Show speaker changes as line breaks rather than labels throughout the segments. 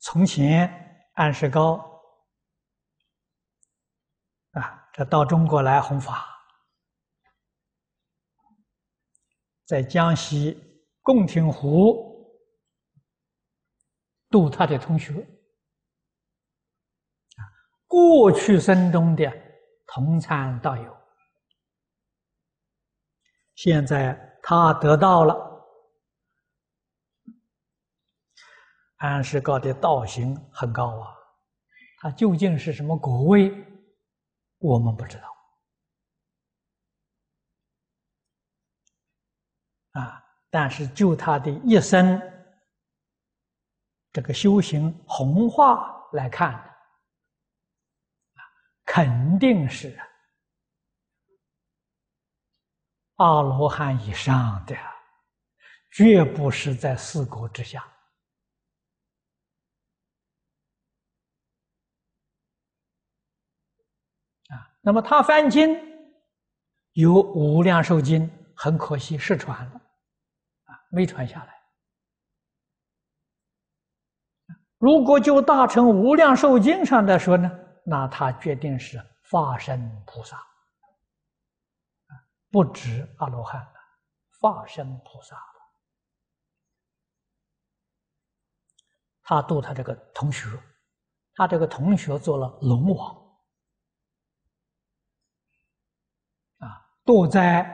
从前安世高啊，这到中国来弘法，在江西贡亭湖度他的同学啊，过去生中的同参道友，现在他得到了。安世高的道行很高啊，他究竟是什么果位，我们不知道。啊，但是就他的一生这个修行弘化来看，肯定是阿罗汉以上的，绝不是在四国之下。那么他翻经有《无量寿经》，很可惜失传了，啊，没传下来。如果就《大乘无量寿经》上来说呢，那他决定是化身菩萨，不止阿罗汉了，化身菩萨了。他度他这个同学，他这个同学做了龙王。堕在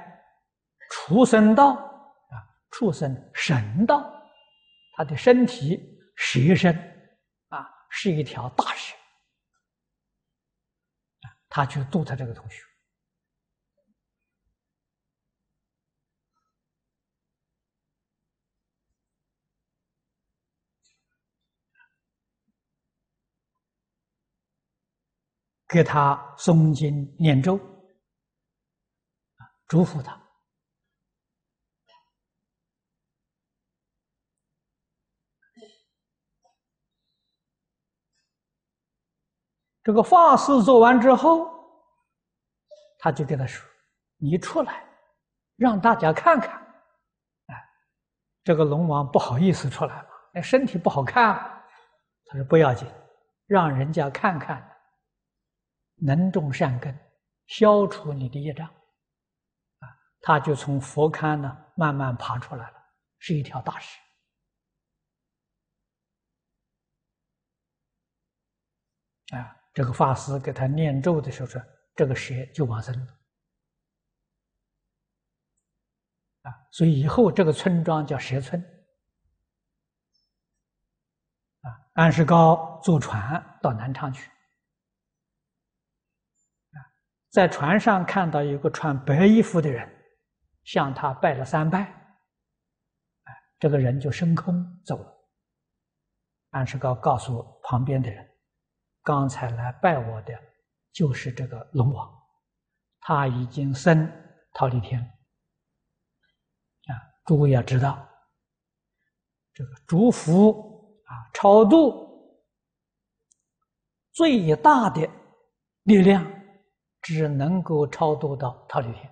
畜生道啊，畜生神道，他的身体蛇身啊，是一条大蛇，他去度他这个同学，给他诵经念咒。嘱咐他。这个法事做完之后，他就跟他说：“你出来，让大家看看。”哎，这个龙王不好意思出来了，那身体不好看。他说：“不要紧，让人家看看，能种善根，消除你的业障。”他就从佛龛呢慢慢爬出来了，是一条大蛇。啊，这个法师给他念咒的时候说：“这个蛇就往生了。”啊，所以以后这个村庄叫蛇村。啊，安世高坐船到南昌去，啊，在船上看到一个穿白衣服的人。向他拜了三拜，这个人就升空走了。安世高告诉旁边的人：“刚才来拜我的，就是这个龙王，他已经升桃李天。啊，诸位要知道，这个祝福啊，超度最大的力量，只能够超度到桃李天。”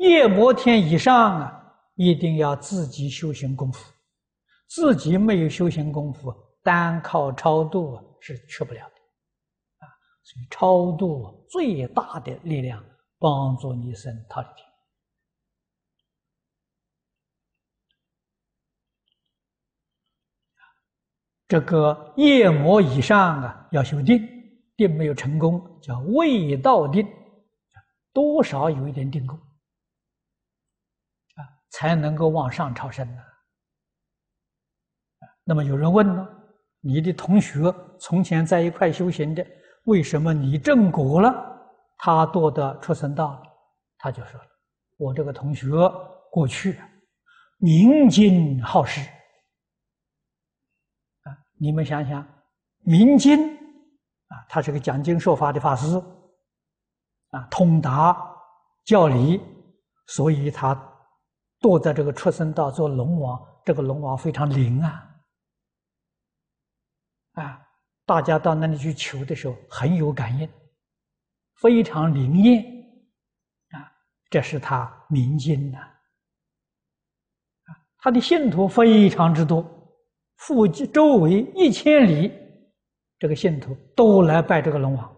夜摩天以上啊，一定要自己修行功夫，自己没有修行功夫，单靠超度是去不了的，啊，所以超度最大的力量，帮助你生他的天。这个夜魔以上啊，要修定，定没有成功，叫未到定，多少有一点定功。才能够往上超升呢。那么有人问呢：你的同学从前在一块修行的，为什么你正果了，他堕的畜生道？他就说了：我这个同学过去明经好事啊，你们想想，明经啊，他是个讲经说法的法师啊，通达教理，所以他。堕在这个畜生道做龙王，这个龙王非常灵啊！啊，大家到那里去求的时候很有感应，非常灵验啊！这是他明经呐，啊，他的信徒非常之多，附近周围一千里，这个信徒都来拜这个龙王，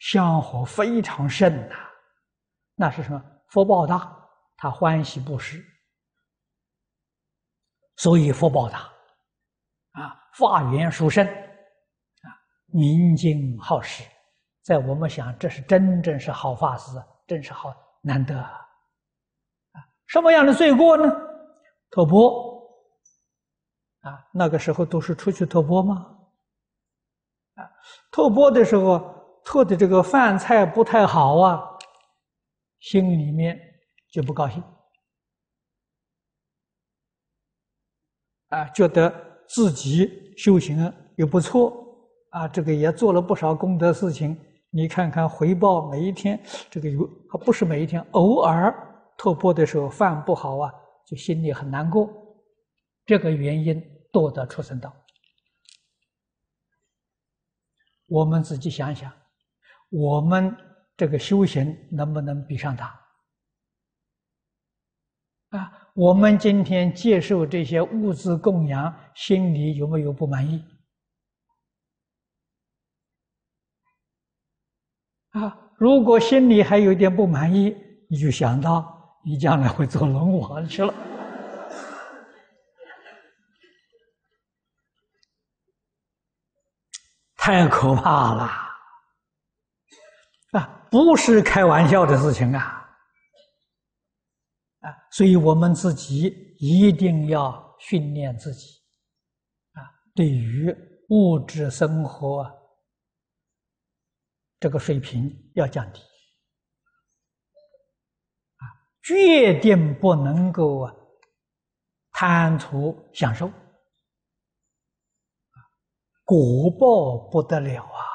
香火非常盛呐。那是什么？福报大，他欢喜布施，所以福报大啊，法缘殊胜啊，宁静好施，在我们想，这是真正是好法师，真是好难得啊！什么样的罪过呢？托钵啊，那个时候都是出去托钵吗？啊，托钵的时候托的这个饭菜不太好啊，心里面就不高兴啊，觉得自己修行又不错啊，这个也做了不少功德事情。你看看回报，每一天这个有，不是每一天，偶尔托钵的时候饭不好啊，就心里很难过。这个原因多得出生道。我们自己想想，我们这个修行能不能比上他？啊，我们今天接受这些物资供养，心里有没有不满意？啊，如果心里还有点不满意，你就想到你将来会做龙王去了，太可怕了！啊，不是开玩笑的事情啊！啊，所以我们自己一定要训练自己，啊，对于物质生活。这个水平要降低啊，决定不能够啊贪图享受，果报不得了啊！